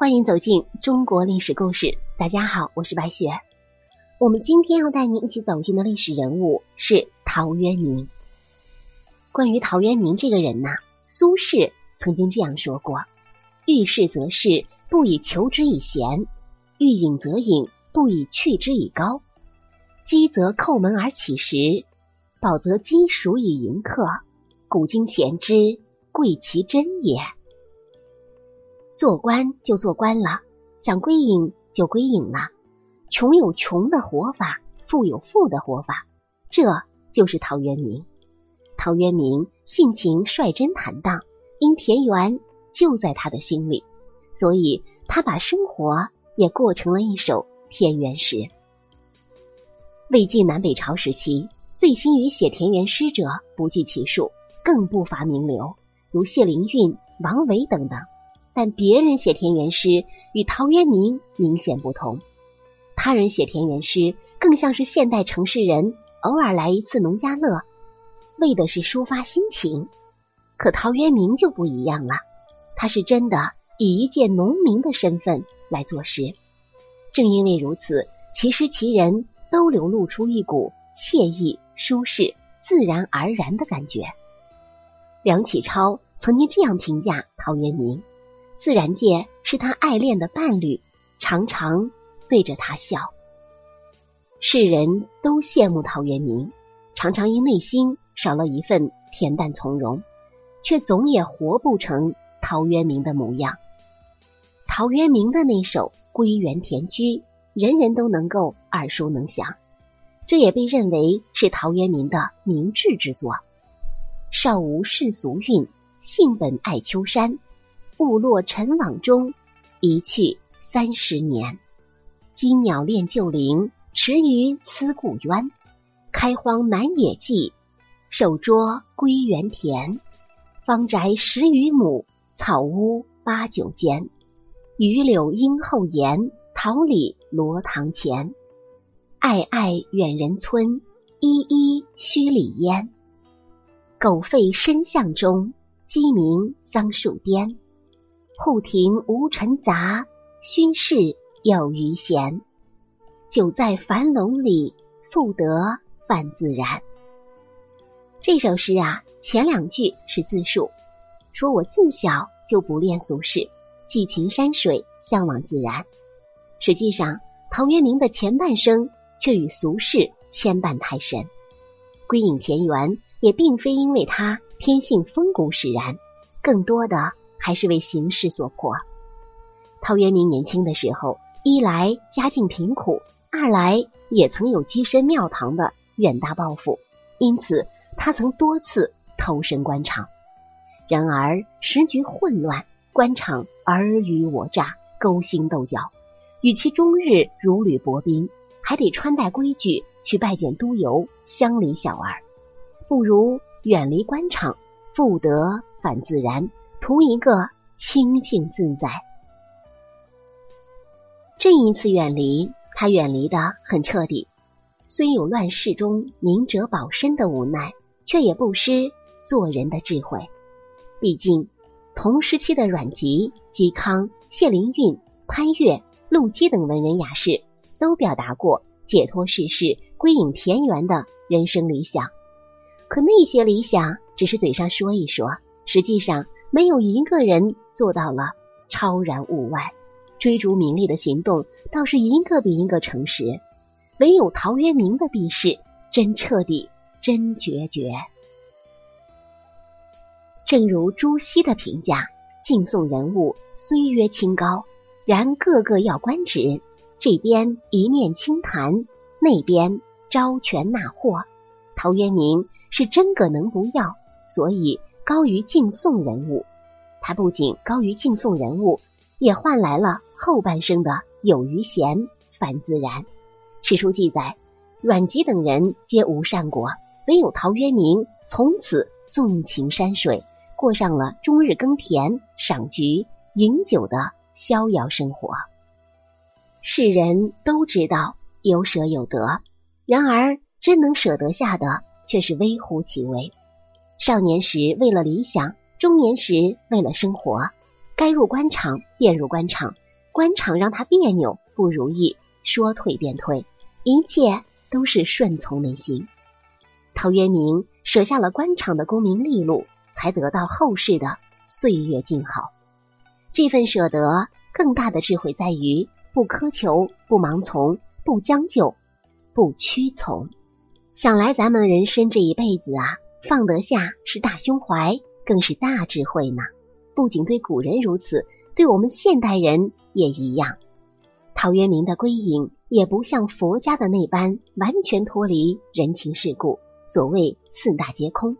欢迎走进中国历史故事。大家好，我是白雪。我们今天要带您一起走进的历史人物是陶渊明。关于陶渊明这个人呐，苏轼曾经这样说过：“遇事则事，不以求之以贤；遇隐则隐，不以去之以高。饥则叩门而乞食，饱则饥黍以迎客。古今贤之，贵其真也。”做官就做官了，想归隐就归隐了。穷有穷的活法，富有富的活法，这就是陶渊明。陶渊明性情率真坦荡，因田园就在他的心里，所以他把生活也过成了一首田园诗。魏晋南北朝时期，醉心于写田园诗者不计其数，更不乏名流，如谢灵运、王维等等。但别人写田园诗与陶渊明明显不同。他人写田园诗更像是现代城市人偶尔来一次农家乐，为的是抒发心情。可陶渊明就不一样了，他是真的以一介农民的身份来作诗。正因为如此，其诗其人都流露出一股惬意、舒适、自然而然的感觉。梁启超曾经这样评价陶渊明。自然界是他爱恋的伴侣，常常对着他笑。世人都羡慕陶渊明，常常因内心少了一份恬淡从容，却总也活不成陶渊明的模样。陶渊明的那首《归园田居》，人人都能够耳熟能详，这也被认为是陶渊明的明智之作。少无世俗韵，性本爱丘山。误落尘网中，一去三十年。金鸟恋旧林，池鱼思故渊。开荒南野际，守拙归园田。方宅十余亩，草屋八九间。榆柳荫后檐，桃李罗堂前。暧暧远人村，依依墟里烟。狗吠深巷中，鸡鸣桑树颠。户庭无尘杂，熏室有余闲。久在樊笼里，复得泛自然。这首诗啊，前两句是自述，说我自小就不恋俗世，寄情山水，向往自然。实际上，陶渊明的前半生却与俗世牵绊太深。归隐田园，也并非因为他天性风骨使然，更多的。还是为形势所迫。陶渊明年轻的时候，一来家境贫苦，二来也曾有跻身庙堂的远大抱负，因此他曾多次投身官场。然而时局混乱，官场尔虞我诈，勾心斗角，与其终日如履薄冰，还得穿戴规矩去拜见督邮、乡里小儿，不如远离官场，复得反自然。图一个清净自在。这一次远离，他远离的很彻底。虽有乱世中明哲保身的无奈，却也不失做人的智慧。毕竟，同时期的阮籍、嵇康、谢灵运、潘岳、陆机等文人雅士，都表达过解脱世事、归隐田园的人生理想。可那些理想，只是嘴上说一说，实际上。没有一个人做到了超然物外，追逐名利的行动倒是一个比一个诚实。唯有陶渊明的避世真彻底，真决绝。正如朱熹的评价：晋宋人物虽曰清高，然个个要官职，这边一面清谈，那边招权纳货。陶渊明是真个能不要，所以。高于敬颂人物，他不仅高于敬颂人物，也换来了后半生的有余闲、反自然。史书记载，阮籍等人皆无善果，唯有陶渊明从此纵情山水，过上了终日耕田、赏菊、饮酒的逍遥生活。世人都知道有舍有得，然而真能舍得下的却是微乎其微。少年时为了理想，中年时为了生活，该入官场便入官场，官场让他别扭不如意，说退便退，一切都是顺从内心。陶渊明舍下了官场的功名利禄，才得到后世的岁月静好。这份舍得，更大的智慧在于不苛求、不盲从、不将就、不屈从。想来咱们人生这一辈子啊，放得下是大胸怀，更是大智慧呢。不仅对古人如此。对我们现代人也一样，陶渊明的归隐也不像佛家的那般完全脱离人情世故，所谓四大皆空。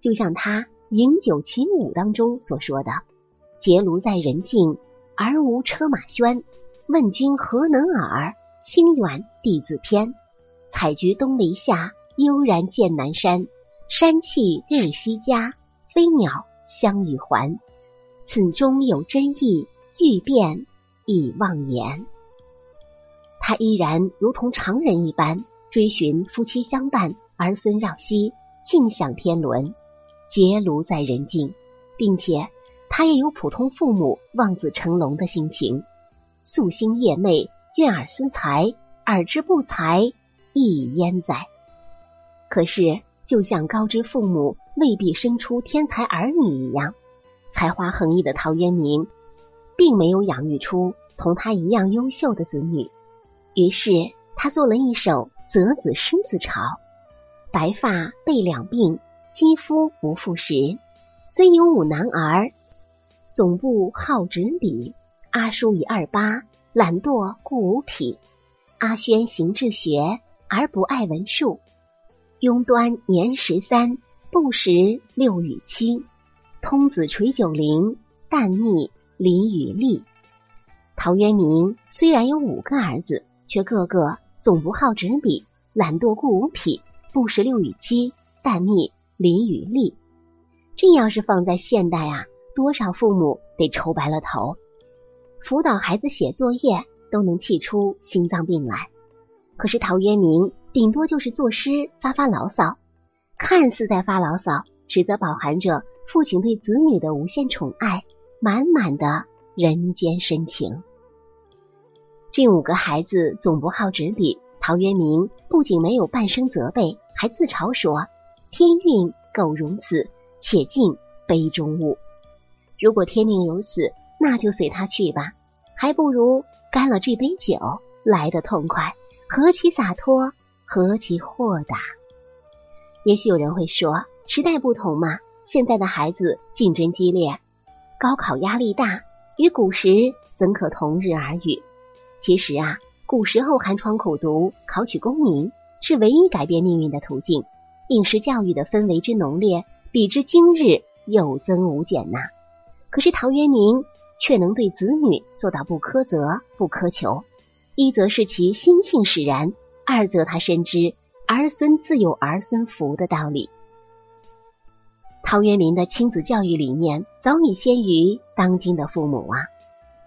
就像他《饮酒其五》当中所说的：“结庐在人境，而无车马喧。问君何能尔？心远地自偏。采菊东篱下，悠然见南山。山气日夕佳，飞鸟相与还。”此中有真意，欲辨已忘言。他依然如同常人一般，追寻夫妻相伴、儿孙绕膝、尽享天伦、结庐在人境，并且他也有普通父母望子成龙的心情。夙兴夜寐，愿尔思才，尔之不才，亦焉哉？可是，就像高知父母未必生出天才儿女一样。才华横溢的陶渊明，并没有养育出同他一样优秀的子女，于是他做了一首择子诗自嘲：白发被两鬓，肌肤不复时。虽有五男儿，总不好执笔。阿叔已二八，懒惰故无匹。阿轩行志学，而不爱文术。庸端年十三，不识六与七。通子垂九龄，但逆礼与利。陶渊明虽然有五个儿子，却个个总不好执笔，懒惰故无匹，不识六与七，但逆礼与利。这要是放在现代啊，多少父母得愁白了头。辅导孩子写作业都能气出心脏病来，可是陶渊明顶多就是作诗发发牢骚，看似在发牢骚，实则饱含着。父亲对子女的无限宠爱，满满的人间深情。这五个孩子总不好执笔，陶渊明不仅没有半声责备，还自嘲说：“天运苟如此，且尽杯中物。如果天命如此，那就随他去吧，还不如干了这杯酒来得痛快，何其洒脱，何其豁达。”也许有人会说，时代不同嘛。现在的孩子竞争激烈，高考压力大，与古时怎可同日而语？其实啊，古时候寒窗苦读、考取功名是唯一改变命运的途径。应试教育的氛围之浓烈，比之今日有增无减呐。可是陶渊明却能对子女做到不苛责、不苛求。一则是其心性使然，二则他深知儿孙自有儿孙福的道理。陶渊明的亲子教育理念早已先于当今的父母啊，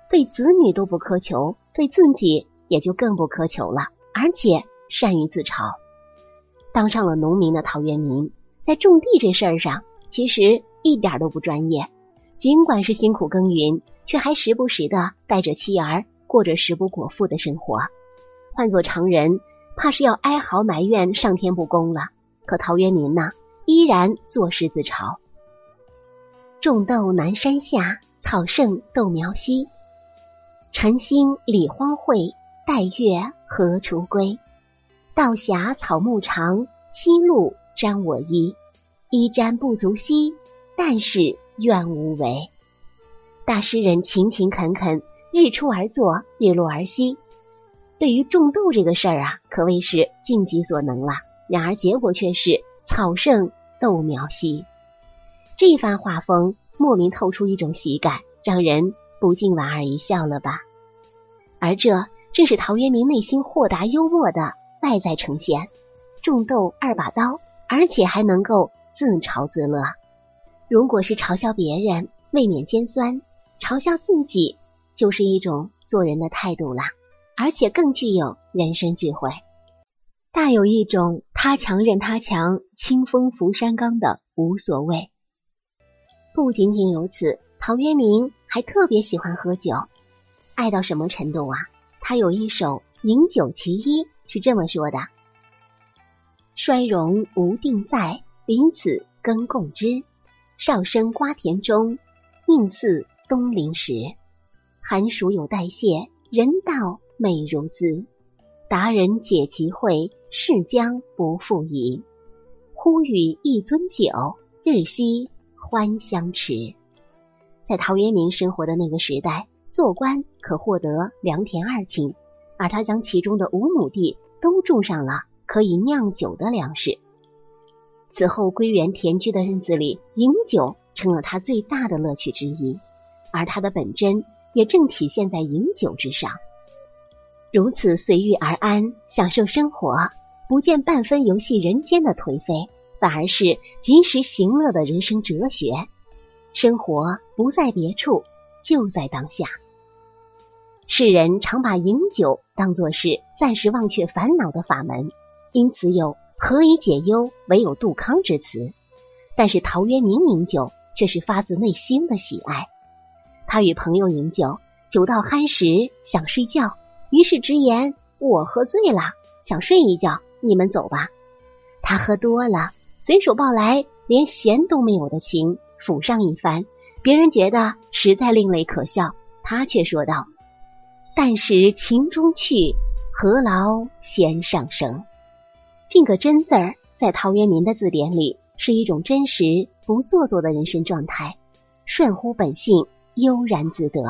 对子女都不苛求，对自己也就更不苛求了，而且善于自嘲。当上了农民的陶渊明，在种地这事儿上，其实一点都不专业。尽管是辛苦耕耘，却还时不时的带着妻儿过着食不果腹的生活。换做常人，怕是要哀嚎埋怨上天不公了。可陶渊明呢？依然作诗自嘲：“种豆南山下，草盛豆苗稀。晨兴理荒秽，待月荷锄归。道狭草木长，夕露沾我衣。衣沾不足惜，但是愿无违。”大诗人勤勤恳恳，日出而作，日落而息。对于种豆这个事儿啊，可谓是尽己所能了。然而结果却是。草盛豆苗稀，这番画风莫名透出一种喜感，让人不禁莞尔一笑了吧？而这正是陶渊明内心豁达幽默的外在呈现。种豆二把刀，而且还能够自嘲自乐。如果是嘲笑别人，未免尖酸；嘲笑自己，就是一种做人的态度啦，而且更具有人生智慧。大有一种他强任他强，清风拂山岗的无所谓。不仅仅如此，陶渊明还特别喜欢喝酒。爱到什么程度啊？他有一首《饮酒其一》是这么说的：“衰荣无定在，彼此更共之。少生瓜田中，宁似东陵时。寒暑有代谢，人道美如兹。达人解其会，世将不复疑。忽与一樽酒，日夕欢相持。”在陶渊明生活的那个时代，做官可获得良田二顷，而他将其中的五亩地都种上了可以酿酒的粮食。此后归园田居的日子里，饮酒成了他最大的乐趣之一，而他的本真也正体现在饮酒之上。如此随遇而安，享受生活，不见半分游戏人间的颓废，反而是及时行乐的人生哲学。生活不在别处，就在当下。世人常把饮酒当作是暂时忘却烦恼的法门，因此有“何以解忧，唯有杜康”之词。但是陶渊明饮酒却是发自内心的喜爱。他与朋友饮酒，酒到酣时想睡觉，于是直言：“我喝醉了，想睡一觉，你们走吧。”他喝多了，随手抱来连弦都没有的琴。抚上一番，别人觉得实在另类可笑，他却说道：“但使情中去，何劳弦上声？”这个“真”字儿，在陶渊明的字典里是一种真实不做作的人生状态，顺乎本性，悠然自得。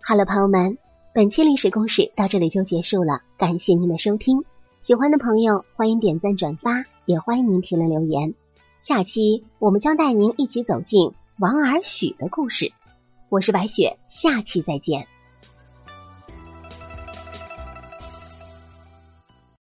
好了，朋友们，本期历史故事到这里就结束了，感谢您的收听。喜欢的朋友欢迎点赞转发，也欢迎您评论留言。下期我们将带您一起走进王尔许的故事。我是白雪，下期再见。